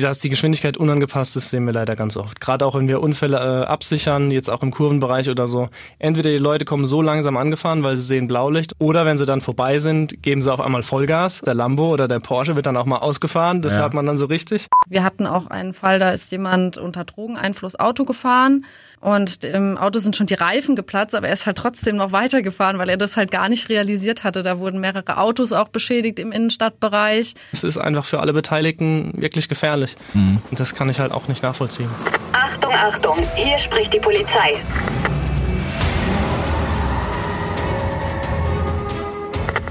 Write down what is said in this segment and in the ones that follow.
dass die Geschwindigkeit unangepasst ist, sehen wir leider ganz oft. Gerade auch wenn wir Unfälle äh, absichern, jetzt auch im Kurvenbereich oder so. Entweder die Leute kommen so langsam angefahren, weil sie sehen Blaulicht, oder wenn sie dann vorbei sind, geben sie auf einmal Vollgas. Der Lambo oder der Porsche wird dann auch mal ausgefahren. Das ja. hört man dann so richtig. Wir hatten auch einen Fall, da ist jemand unter Drogeneinfluss Auto gefahren und im Auto sind schon die Reifen geplatzt, aber er ist halt trotzdem noch weitergefahren, weil er das halt gar nicht realisiert hatte. Da wurden mehrere Autos auch beschädigt im Innenstadtbereich. Es ist einfach für alle Beteiligten wirklich gefährlich. Mhm. Und das kann ich halt auch nicht nachvollziehen. Achtung, Achtung, hier spricht die Polizei.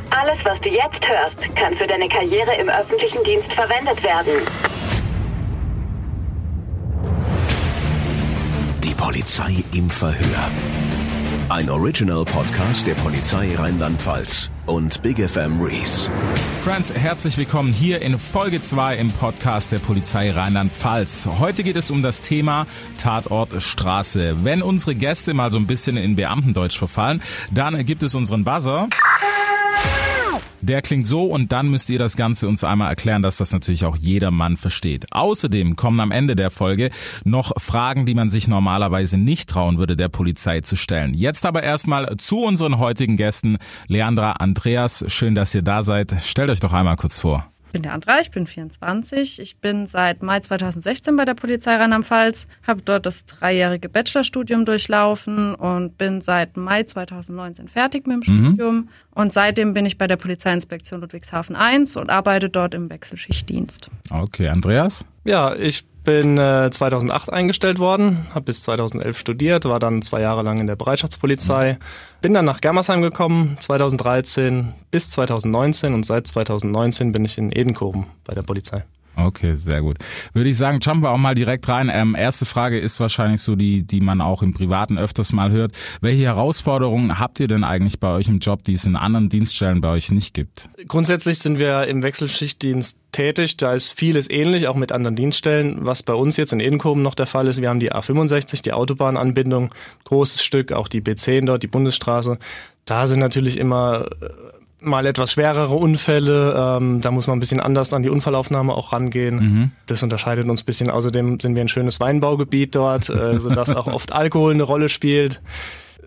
Alles, was du jetzt hörst, kann für deine Karriere im öffentlichen Dienst verwendet werden. Polizei im Verhör. Ein Original Podcast der Polizei Rheinland-Pfalz und Big FM Reese. Friends, herzlich willkommen hier in Folge 2 im Podcast der Polizei Rheinland-Pfalz. Heute geht es um das Thema Tatort Straße. Wenn unsere Gäste mal so ein bisschen in Beamtendeutsch verfallen, dann gibt es unseren Buzzer. Der klingt so und dann müsst ihr das Ganze uns einmal erklären, dass das natürlich auch jeder Mann versteht. Außerdem kommen am Ende der Folge noch Fragen, die man sich normalerweise nicht trauen würde, der Polizei zu stellen. Jetzt aber erstmal zu unseren heutigen Gästen. Leandra, Andreas, schön, dass ihr da seid. Stellt euch doch einmal kurz vor. Ich bin der Andra, ich bin 24. Ich bin seit Mai 2016 bei der Polizei Rheinland-Pfalz, habe dort das dreijährige Bachelorstudium durchlaufen und bin seit Mai 2019 fertig mit dem mhm. Studium. Und seitdem bin ich bei der Polizeiinspektion Ludwigshafen 1 und arbeite dort im Wechselschichtdienst. Okay, Andreas? Ja, ich bin äh, 2008 eingestellt worden, habe bis 2011 studiert, war dann zwei Jahre lang in der Bereitschaftspolizei, bin dann nach Germersheim gekommen, 2013 bis 2019 und seit 2019 bin ich in Edenkoben bei der Polizei. Okay, sehr gut. Würde ich sagen, jumpen wir auch mal direkt rein. Ähm, erste Frage ist wahrscheinlich so die, die man auch im Privaten öfters mal hört. Welche Herausforderungen habt ihr denn eigentlich bei euch im Job, die es in anderen Dienststellen bei euch nicht gibt? Grundsätzlich sind wir im Wechselschichtdienst tätig. Da ist vieles ähnlich, auch mit anderen Dienststellen. Was bei uns jetzt in Edenkoben noch der Fall ist, wir haben die A65, die Autobahnanbindung, großes Stück, auch die B10 dort, die Bundesstraße. Da sind natürlich immer mal etwas schwerere Unfälle. Ähm, da muss man ein bisschen anders an die Unfallaufnahme auch rangehen. Mhm. Das unterscheidet uns ein bisschen. Außerdem sind wir ein schönes Weinbaugebiet dort, äh, sodass auch oft Alkohol eine Rolle spielt.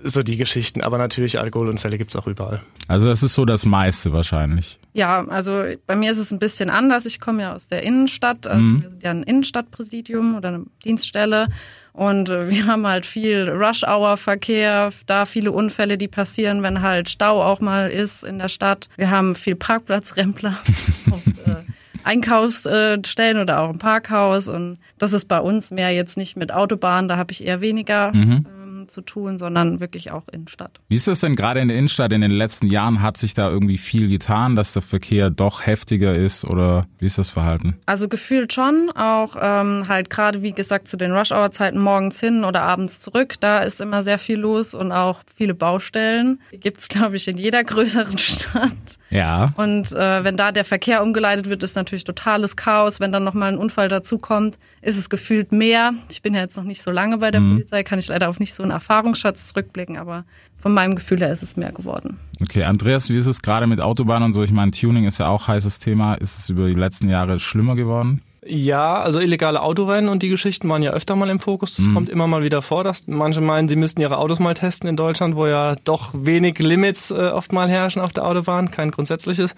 So die Geschichten. Aber natürlich Alkoholunfälle gibt's auch überall. Also das ist so das meiste wahrscheinlich. Ja, also bei mir ist es ein bisschen anders. Ich komme ja aus der Innenstadt. Also mhm. Wir sind ja ein Innenstadtpräsidium oder eine Dienststelle. Und äh, wir haben halt viel Rush-Hour-Verkehr, da viele Unfälle, die passieren, wenn halt Stau auch mal ist in der Stadt. Wir haben viel Parkplatzrempler auf äh, Einkaufsstellen oder auch im Parkhaus. Und das ist bei uns mehr jetzt nicht mit Autobahn, da habe ich eher weniger. Mhm. Zu tun, sondern wirklich auch Innenstadt. Wie ist das denn gerade in der Innenstadt? In den letzten Jahren hat sich da irgendwie viel getan, dass der Verkehr doch heftiger ist oder wie ist das Verhalten? Also gefühlt schon, auch ähm, halt gerade wie gesagt zu den Rush-Hour-Zeiten morgens hin oder abends zurück, da ist immer sehr viel los und auch viele Baustellen. Die gibt es, glaube ich, in jeder größeren Stadt. Ja. Und äh, wenn da der Verkehr umgeleitet wird, ist natürlich totales Chaos. Wenn dann nochmal ein Unfall dazukommt, ist es gefühlt mehr. Ich bin ja jetzt noch nicht so lange bei der mhm. Polizei, kann ich leider auf nicht so einen Erfahrungsschatz zurückblicken, aber von meinem Gefühl her ist es mehr geworden. Okay, Andreas, wie ist es gerade mit Autobahnen und so? Ich meine, Tuning ist ja auch heißes Thema. Ist es über die letzten Jahre schlimmer geworden? Ja, also illegale Autorennen und die Geschichten waren ja öfter mal im Fokus. Das mhm. kommt immer mal wieder vor, dass manche meinen, sie müssten ihre Autos mal testen in Deutschland, wo ja doch wenig Limits äh, oft mal herrschen auf der Autobahn, kein grundsätzliches.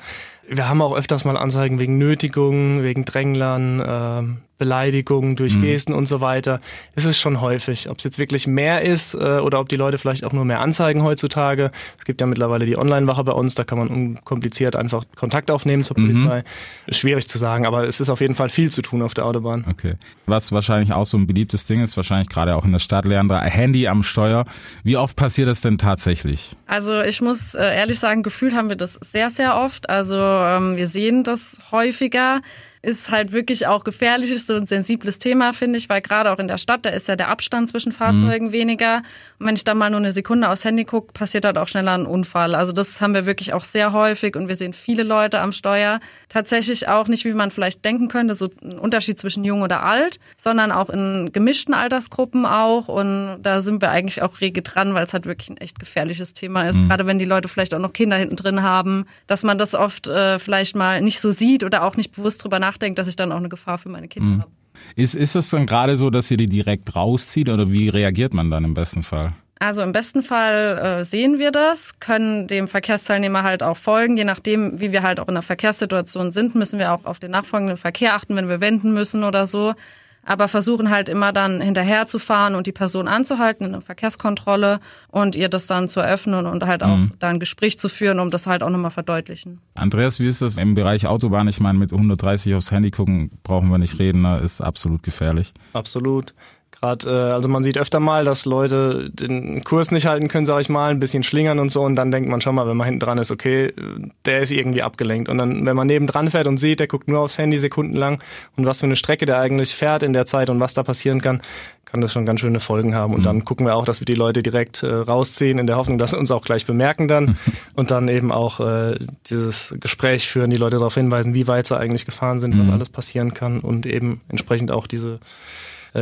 Wir haben auch öfters mal Anzeigen wegen Nötigung, wegen Dränglern, äh, Beleidigungen durch mhm. Gesten und so weiter. Es ist schon häufig. Ob es jetzt wirklich mehr ist äh, oder ob die Leute vielleicht auch nur mehr anzeigen heutzutage. Es gibt ja mittlerweile die Online-Wache bei uns, da kann man unkompliziert einfach Kontakt aufnehmen zur mhm. Polizei. Mhm. Ist schwierig zu sagen, aber es ist auf jeden Fall viel zu tun auf der Autobahn. Okay. Was wahrscheinlich auch so ein beliebtes Ding ist, wahrscheinlich gerade auch in der Stadt, Leandra, Handy am Steuer. Wie oft passiert das denn tatsächlich? Also ich muss äh, ehrlich sagen, gefühlt haben wir das sehr, sehr oft. Also ähm, wir sehen das häufiger ist halt wirklich auch gefährlich, ist so ein sensibles Thema, finde ich, weil gerade auch in der Stadt, da ist ja der Abstand zwischen Fahrzeugen mhm. weniger. Und wenn ich da mal nur eine Sekunde aufs Handy gucke, passiert halt auch schneller ein Unfall. Also das haben wir wirklich auch sehr häufig und wir sehen viele Leute am Steuer. Tatsächlich auch nicht, wie man vielleicht denken könnte, so ein Unterschied zwischen jung oder alt, sondern auch in gemischten Altersgruppen auch. Und da sind wir eigentlich auch rege dran, weil es halt wirklich ein echt gefährliches Thema ist. Mhm. Gerade wenn die Leute vielleicht auch noch Kinder hinten drin haben, dass man das oft äh, vielleicht mal nicht so sieht oder auch nicht bewusst drüber nachdenkt nachdenke, dass ich dann auch eine Gefahr für meine Kinder mhm. habe. Ist, ist es dann gerade so, dass ihr die direkt rauszieht oder wie reagiert man dann im besten Fall? Also im besten Fall äh, sehen wir das, können dem Verkehrsteilnehmer halt auch folgen. Je nachdem, wie wir halt auch in der Verkehrssituation sind, müssen wir auch auf den nachfolgenden Verkehr achten, wenn wir wenden müssen oder so aber versuchen halt immer dann hinterher zu fahren und die Person anzuhalten in einer Verkehrskontrolle und ihr das dann zu eröffnen und halt auch mhm. da ein Gespräch zu führen, um das halt auch nochmal verdeutlichen. Andreas, wie ist das im Bereich Autobahn? Ich meine, mit 130 aufs Handy gucken brauchen wir nicht reden, ne? ist absolut gefährlich. Absolut. Gerade, äh, also man sieht öfter mal, dass Leute den Kurs nicht halten können, sag ich mal, ein bisschen schlingern und so und dann denkt man schon mal, wenn man hinten dran ist, okay, der ist irgendwie abgelenkt. Und dann, wenn man nebendran fährt und sieht, der guckt nur aufs Handy sekundenlang und was für eine Strecke der eigentlich fährt in der Zeit und was da passieren kann, kann das schon ganz schöne Folgen haben. Und mhm. dann gucken wir auch, dass wir die Leute direkt äh, rausziehen, in der Hoffnung, dass sie uns auch gleich bemerken dann und dann eben auch äh, dieses Gespräch führen, die Leute darauf hinweisen, wie weit sie eigentlich gefahren sind, mhm. was alles passieren kann und eben entsprechend auch diese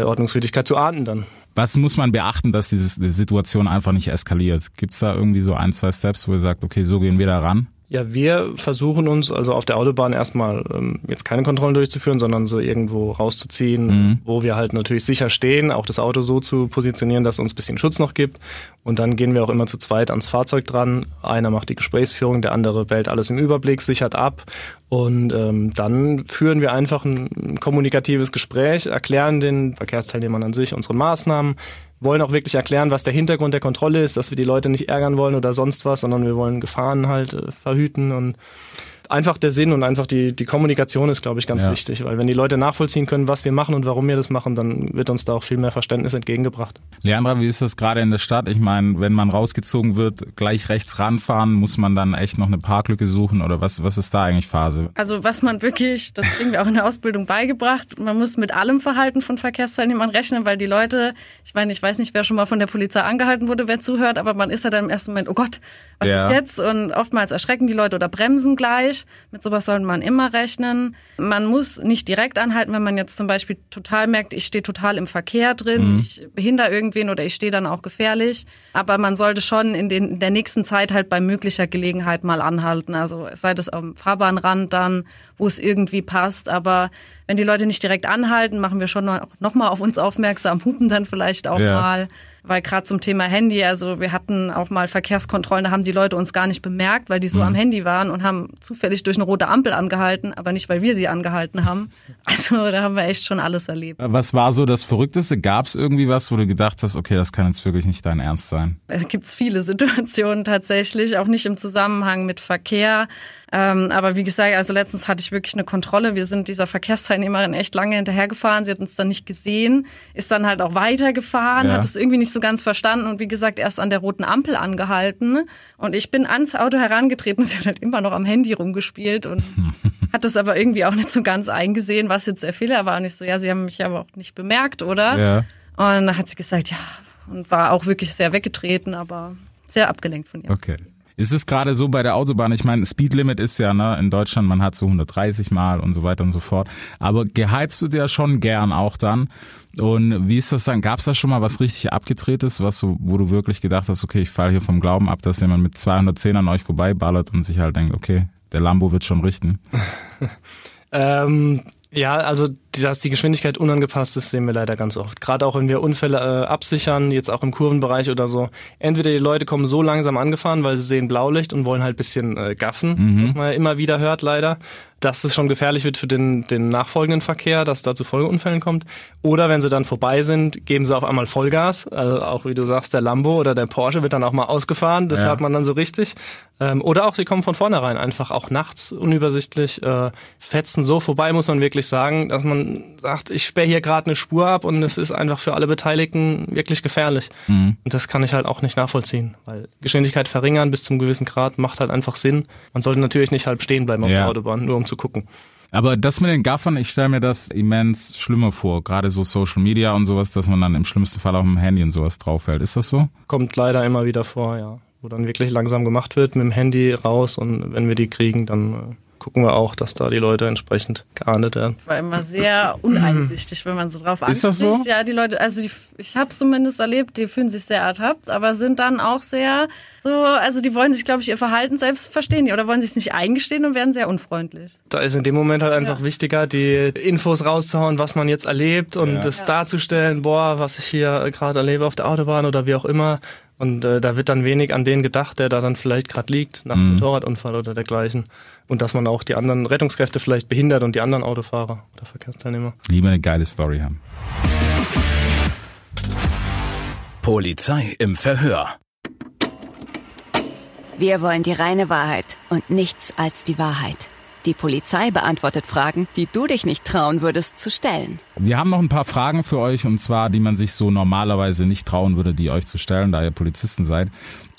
Ordnungswidrigkeit zu ahnden dann. Was muss man beachten, dass diese Situation einfach nicht eskaliert? Gibt es da irgendwie so ein, zwei Steps, wo ihr sagt, okay, so gehen wir da ran? Ja, wir versuchen uns also auf der Autobahn erstmal ähm, jetzt keine Kontrollen durchzuführen, sondern so irgendwo rauszuziehen, mhm. wo wir halt natürlich sicher stehen, auch das Auto so zu positionieren, dass es uns ein bisschen Schutz noch gibt. Und dann gehen wir auch immer zu zweit ans Fahrzeug dran. Einer macht die Gesprächsführung, der andere bellt alles im Überblick, sichert ab. Und ähm, dann führen wir einfach ein kommunikatives Gespräch, erklären den Verkehrsteilnehmern an sich unsere Maßnahmen, wollen auch wirklich erklären, was der Hintergrund der Kontrolle ist, dass wir die Leute nicht ärgern wollen oder sonst was, sondern wir wollen Gefahren halt äh, verhüten und einfach der Sinn und einfach die, die Kommunikation ist, glaube ich, ganz ja. wichtig, weil wenn die Leute nachvollziehen können, was wir machen und warum wir das machen, dann wird uns da auch viel mehr Verständnis entgegengebracht. Leandra, wie ist das gerade in der Stadt? Ich meine, wenn man rausgezogen wird, gleich rechts ranfahren, muss man dann echt noch eine Parklücke suchen oder was, was ist da eigentlich Phase? Also was man wirklich, das kriegen wir auch in der Ausbildung beigebracht, man muss mit allem Verhalten von Verkehrsteilnehmern rechnen, weil die Leute, ich meine, ich weiß nicht, wer schon mal von der Polizei angehalten wurde, wer zuhört, aber man ist ja dann im ersten Moment, oh Gott, was ja. ist jetzt? Und oftmals erschrecken die Leute oder bremsen gleich. Mit sowas sollte man immer rechnen. Man muss nicht direkt anhalten, wenn man jetzt zum Beispiel total merkt, ich stehe total im Verkehr drin, mhm. ich behindere irgendwen oder ich stehe dann auch gefährlich. Aber man sollte schon in, den, in der nächsten Zeit halt bei möglicher Gelegenheit mal anhalten. Also sei das am Fahrbahnrand dann, wo es irgendwie passt. Aber wenn die Leute nicht direkt anhalten, machen wir schon noch mal auf uns aufmerksam, hupen dann vielleicht auch ja. mal weil gerade zum Thema Handy, also wir hatten auch mal Verkehrskontrollen, da haben die Leute uns gar nicht bemerkt, weil die so mhm. am Handy waren und haben zufällig durch eine rote Ampel angehalten, aber nicht, weil wir sie angehalten haben. Also da haben wir echt schon alles erlebt. Was war so das Verrückteste? Gab es irgendwie was, wo du gedacht hast, okay, das kann jetzt wirklich nicht dein Ernst sein? Da gibt es viele Situationen tatsächlich, auch nicht im Zusammenhang mit Verkehr. Ähm, aber wie gesagt, also letztens hatte ich wirklich eine Kontrolle. Wir sind dieser Verkehrsteilnehmerin echt lange hinterhergefahren. Sie hat uns dann nicht gesehen, ist dann halt auch weitergefahren, ja. hat es irgendwie nicht so ganz verstanden und wie gesagt erst an der roten Ampel angehalten. Und ich bin ans Auto herangetreten. Sie hat halt immer noch am Handy rumgespielt und hat das aber irgendwie auch nicht so ganz eingesehen, was jetzt der Fehler war. Und ich so, ja, Sie haben mich aber auch nicht bemerkt, oder? Ja. Und dann hat sie gesagt, ja, und war auch wirklich sehr weggetreten, aber sehr abgelenkt von ihr. Okay. Ist es gerade so bei der Autobahn? Ich meine, Speedlimit ist ja ne, in Deutschland, man hat so 130 Mal und so weiter und so fort. Aber geheizt du dir schon gern auch dann? Und wie ist das dann? Gab es da schon mal was richtig abgedrehtes, was so, wo du wirklich gedacht hast, okay, ich falle hier vom Glauben ab, dass jemand mit 210 an euch vorbeiballert und sich halt denkt, okay, der Lambo wird schon richten? ähm, ja, also dass die Geschwindigkeit unangepasst ist, sehen wir leider ganz oft. Gerade auch wenn wir Unfälle äh, absichern, jetzt auch im Kurvenbereich oder so. Entweder die Leute kommen so langsam angefahren, weil sie sehen Blaulicht und wollen halt bisschen äh, gaffen, mhm. was man ja immer wieder hört leider, dass es schon gefährlich wird für den, den nachfolgenden Verkehr, dass da zu Folgeunfällen kommt. Oder wenn sie dann vorbei sind, geben sie auf einmal Vollgas. Also auch wie du sagst, der Lambo oder der Porsche wird dann auch mal ausgefahren, das ja. hört man dann so richtig. Ähm, oder auch sie kommen von vornherein einfach auch nachts unübersichtlich, äh, fetzen so vorbei, muss man wirklich sagen, dass man sagt, ich sperre hier gerade eine Spur ab und es ist einfach für alle Beteiligten wirklich gefährlich. Mhm. Und das kann ich halt auch nicht nachvollziehen, weil Geschwindigkeit verringern bis zum gewissen Grad macht halt einfach Sinn. Man sollte natürlich nicht halb stehen bleiben auf ja. der Autobahn, nur um zu gucken. Aber das mit den Gaffern, ich stelle mir das immens schlimmer vor, gerade so Social Media und sowas, dass man dann im schlimmsten Fall auch im Handy und sowas draufhält. Ist das so? Kommt leider immer wieder vor, ja. Wo dann wirklich langsam gemacht wird, mit dem Handy raus und wenn wir die kriegen, dann äh, gucken wir auch, dass da die Leute entsprechend geahndet werden. War immer sehr uneinsichtig, wenn man so drauf Ist das so? Ja, die Leute, also die, ich habe es zumindest erlebt, die fühlen sich sehr ertappt, aber sind dann auch sehr so, also die wollen sich, glaube ich, ihr Verhalten selbst verstehen oder wollen sich es nicht eingestehen und werden sehr unfreundlich. Da ist in dem Moment halt einfach Ja. wichtiger, die Infos rauszuhauen, was man jetzt erlebt und Ja. das Ja. darzustellen, boah, was ich hier gerade erlebe auf der Autobahn oder wie auch immer. Und äh, da wird dann wenig an den gedacht, der da dann vielleicht gerade liegt, nach einem Mhm. Motorradunfall oder dergleichen. Und dass man auch die anderen Rettungskräfte vielleicht behindert und die anderen Autofahrer oder Verkehrsteilnehmer. Lieber eine geile Story haben. Polizei im Verhör. Wir wollen die reine Wahrheit und nichts als die Wahrheit. Die Polizei beantwortet Fragen, die du dich nicht trauen würdest zu stellen. Wir haben noch ein paar Fragen für euch und zwar, die man sich so normalerweise nicht trauen würde, die euch zu stellen, da ihr Polizisten seid.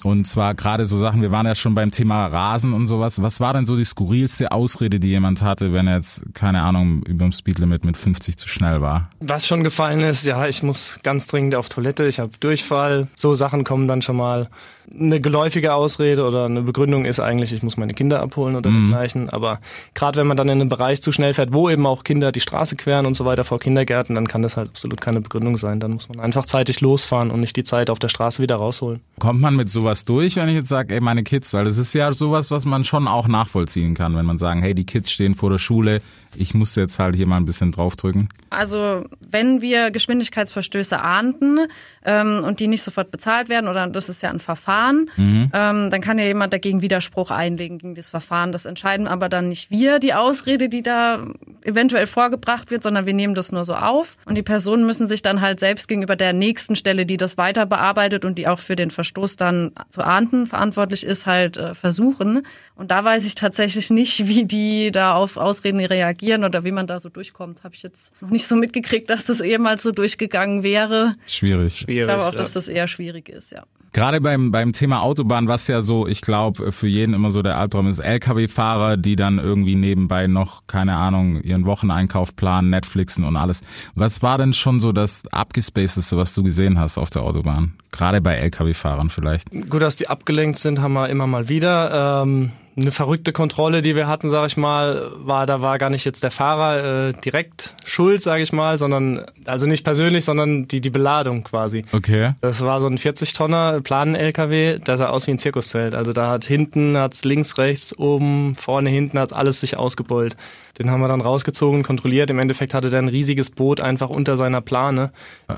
Und zwar gerade so Sachen, wir waren ja schon beim Thema Rasen und sowas. Was war denn so die skurrilste Ausrede, die jemand hatte, wenn er jetzt, keine Ahnung, über dem Speedlimit mit 50 zu schnell war? Was schon gefallen ist, ja, ich muss ganz dringend auf Toilette, ich habe Durchfall. So Sachen kommen dann schon mal. Eine geläufige Ausrede oder eine Begründung ist eigentlich, ich muss meine Kinder abholen oder dergleichen. Aber gerade wenn man dann in einen Bereich zu schnell fährt, wo eben auch Kinder die Straße queren und so weiter vor Kindergärten, dann kann das halt absolut keine Begründung sein. Dann muss man einfach zeitig losfahren und nicht die Zeit auf der Straße wieder rausholen. Kommt man mit sowas durch, wenn ich jetzt sage, ey, meine Kids, weil das ist ja sowas, was man schon auch nachvollziehen kann, wenn man sagen, hey, die Kids stehen vor der Schule, ich muss jetzt halt hier mal ein bisschen draufdrücken. Also wenn wir Geschwindigkeitsverstöße ahnden ähm, und die nicht sofort bezahlt werden, oder das ist ja ein Verfahren, ähm, dann kann ja jemand dagegen Widerspruch einlegen gegen das Verfahren. Das entscheiden aber dann nicht wir, die Ausrede, die da eventuell vorgebracht wird, sondern wir nehmen das nur so auf. Und die Personen müssen sich dann halt selbst gegenüber der nächsten Stelle, die das weiter bearbeitet und die auch für den Verstoß dann zu ahnden verantwortlich ist, halt äh, versuchen. Und da weiß ich tatsächlich nicht, wie die da auf Ausreden reagieren oder wie man da so durchkommt. Habe ich jetzt noch nicht so mitgekriegt, dass das ehemals so durchgegangen wäre. Schwierig. Ich glaube auch, dass das eher schwierig ist, ja. Gerade beim, beim Thema Autobahn, was ja so, ich glaube, für jeden immer so der Albtraum ist, Lkw-Fahrer, die dann irgendwie nebenbei noch, keine Ahnung, ihren Wocheneinkauf planen, Netflixen und alles. Was war denn schon so das abgespacedeste, was du gesehen hast auf der Autobahn? Gerade bei Lkw-Fahrern vielleicht. Gut, dass die abgelenkt sind, haben wir immer mal wieder. Ähm, eine verrückte Kontrolle, die wir hatten, sage ich mal, war, da war gar nicht jetzt der Fahrer äh, direkt schuld, sage ich mal, sondern, also nicht persönlich, sondern die, die Beladung quasi. Okay. Das war so ein 40-Tonner Planen-LKW, der sah aus wie ein Zirkuszelt. Also da hat hinten, hat's links, rechts, oben, vorne, hinten, hat's alles sich ausgebeult. Den haben wir dann rausgezogen, kontrolliert. Im Endeffekt hatte der ein riesiges Boot einfach unter seiner Plane.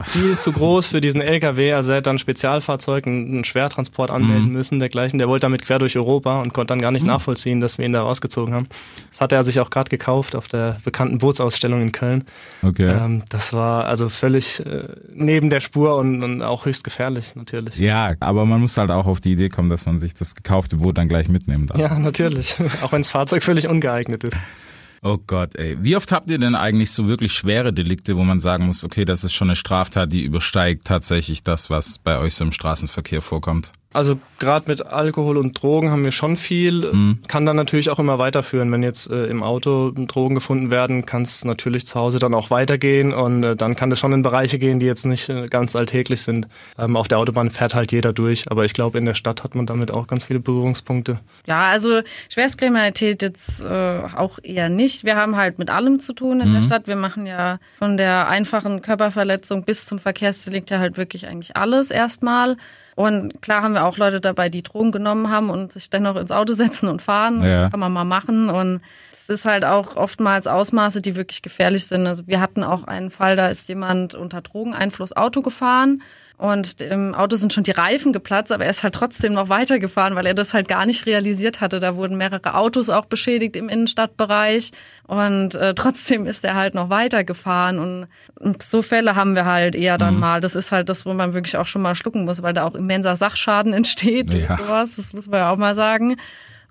Viel zu groß für diesen LKW. Also er hat dann ein Spezialfahrzeug, einen Schwertransport anmelden müssen, dergleichen. Der wollte damit quer durch Europa und konnte dann gar nicht nachvollziehen, dass wir ihn da rausgezogen haben. Das hatte er sich auch gerade gekauft auf der bekannten Bootsausstellung in Köln. Okay. Ähm, das war also völlig äh, neben der Spur und, und auch höchst gefährlich, natürlich. Ja, aber man muss halt auch auf die Idee kommen, dass man sich das gekaufte Boot dann gleich mitnehmen darf. Ja, natürlich. Auch wenn das Fahrzeug völlig ungeeignet ist. Oh Gott, ey. Wie oft habt ihr denn eigentlich so wirklich schwere Delikte, wo man sagen muss, okay, das ist schon eine Straftat, die übersteigt tatsächlich das, was bei euch so im Straßenverkehr vorkommt? Also gerade mit Alkohol und Drogen haben wir schon viel. Kann dann natürlich auch immer weiterführen. Wenn jetzt äh, im Auto Drogen gefunden werden, kann es natürlich zu Hause dann auch weitergehen und äh, dann kann das schon in Bereiche gehen, die jetzt nicht äh, ganz alltäglich sind. Ähm, auf der Autobahn fährt halt jeder durch, aber ich glaube, in der Stadt hat man damit auch ganz viele Berührungspunkte. Ja, also Schwerstkriminalität jetzt äh, auch eher nicht. Wir haben halt mit allem zu tun in der Stadt. Wir machen ja von der einfachen Körperverletzung bis zum Verkehrsdelikt ja halt wirklich eigentlich alles erstmal. Und klar haben wir auch Leute dabei, die Drogen genommen haben und sich dennoch ins Auto setzen und fahren. Ja. Das kann man mal machen. Und es ist halt auch oftmals Ausmaße, die wirklich gefährlich sind. Also wir hatten auch einen Fall, da ist jemand unter Drogeneinfluss Auto gefahren. Und im Auto sind schon die Reifen geplatzt, aber er ist halt trotzdem noch weitergefahren, weil er das halt gar nicht realisiert hatte. Da wurden mehrere Autos auch beschädigt im Innenstadtbereich und äh, trotzdem ist er halt noch weitergefahren. Und, und so Fälle haben wir halt eher dann mal. Das ist halt das, wo man wirklich auch schon mal schlucken muss, weil da auch immenser Sachschaden entsteht Ja. und sowas. Das muss man ja auch mal sagen.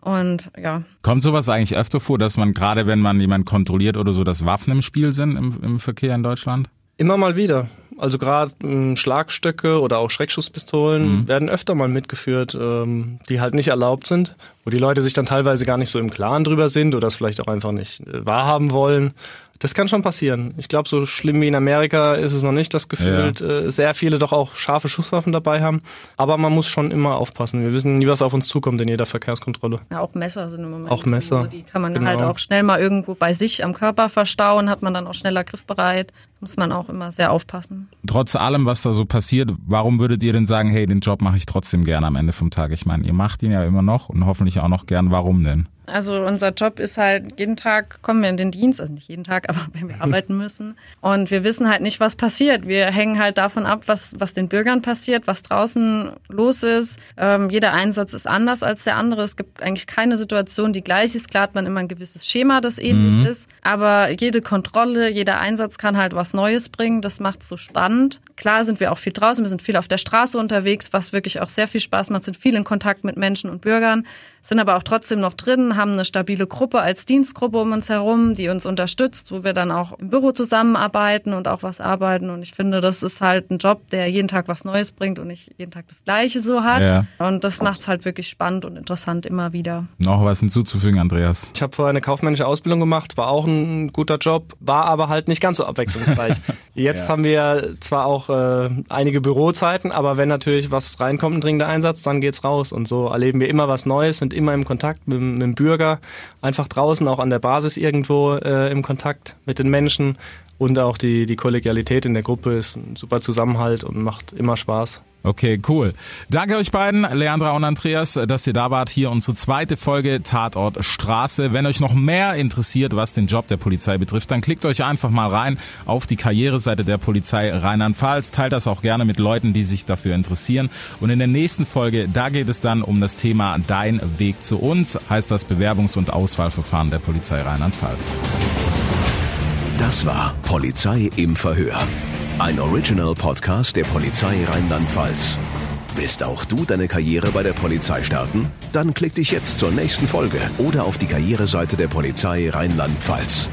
Und ja, Kommt sowas eigentlich öfter vor, dass man gerade, wenn man jemanden kontrolliert oder so, dass Waffen im Spiel sind im, im Verkehr in Deutschland? Immer mal wieder. Also gerade ähm, Schlagstöcke oder auch Schreckschusspistolen werden öfter mal mitgeführt, ähm, die halt nicht erlaubt sind, wo die Leute sich dann teilweise gar nicht so im Klaren drüber sind oder es vielleicht auch einfach nicht äh, wahrhaben wollen. Das kann schon passieren. Ich glaube, so schlimm wie in Amerika ist es noch nicht, dass gefühlt Ja. äh, sehr viele doch auch scharfe Schusswaffen dabei haben. Aber man muss schon immer aufpassen. Wir wissen nie, was auf uns zukommt in jeder Verkehrskontrolle. Ja, auch Messer sind im Moment Auch Messer, so. Die kann man genau. halt auch schnell mal irgendwo bei sich am Körper verstauen, hat man dann auch schneller griffbereit. Muss man auch immer sehr aufpassen. Trotz allem, was da so passiert, warum würdet ihr denn sagen, hey, den Job mache ich trotzdem gerne am Ende vom Tag? Ich meine, ihr macht ihn ja immer noch und hoffentlich auch noch gern. Warum denn? Also unser Job ist halt, jeden Tag kommen wir in den Dienst, also nicht jeden Tag, aber wenn wir arbeiten müssen. Und wir wissen halt nicht, was passiert. Wir hängen halt davon ab, was, was den Bürgern passiert, was draußen los ist. Ähm, jeder Einsatz ist anders als der andere. Es gibt eigentlich keine Situation, die gleich ist. Klar hat man immer ein gewisses Schema, das ähnlich ist. Aber jede Kontrolle, jeder Einsatz kann halt was Neues bringen. Das macht es so spannend. Klar sind wir auch viel draußen, wir sind viel auf der Straße unterwegs, was wirklich auch sehr viel Spaß macht, sind viel in Kontakt mit Menschen und Bürgern, sind aber auch trotzdem noch drin, haben eine stabile Gruppe als Dienstgruppe um uns herum, die uns unterstützt, wo wir dann auch im Büro zusammenarbeiten und auch was arbeiten. Und ich finde, das ist halt ein Job, der jeden Tag was Neues bringt und nicht jeden Tag das Gleiche so hat. Ja. Und das macht es halt wirklich spannend und interessant immer wieder. Noch was hinzuzufügen, Andreas? Ich habe vorher eine kaufmännische Ausbildung gemacht, war auch ein guter Job, war aber halt nicht ganz so abwechslungsreich. Jetzt Ja. haben wir zwar auch äh, einige Bürozeiten, aber wenn natürlich was reinkommt, ein dringender Einsatz, dann geht's raus. Und so erleben wir immer was Neues, sind immer im Kontakt mit, mit dem Bürger, einfach draußen, auch an der Basis irgendwo äh, im Kontakt mit den Menschen. Und auch die, die Kollegialität in der Gruppe ist ein super Zusammenhalt und macht immer Spaß. Okay, cool. Danke euch beiden, Leandra und Andreas, dass ihr da wart. Hier unsere zweite Folge Tatort Straße. Wenn euch noch mehr interessiert, was den Job der Polizei betrifft, dann klickt euch einfach mal rein auf die Karriereseite der Polizei Rheinland-Pfalz. Teilt das auch gerne mit Leuten, die sich dafür interessieren. Und in der nächsten Folge, da geht es dann um das Thema Dein Weg zu uns, heißt das Bewerbungs- und Auswahlverfahren der Polizei Rheinland-Pfalz. Das war Polizei im Verhör. Ein Original-Podcast der Polizei Rheinland-Pfalz. Willst auch du deine Karriere bei der Polizei starten? Dann klick dich jetzt zur nächsten Folge oder auf die Karriereseite der Polizei Rheinland-Pfalz.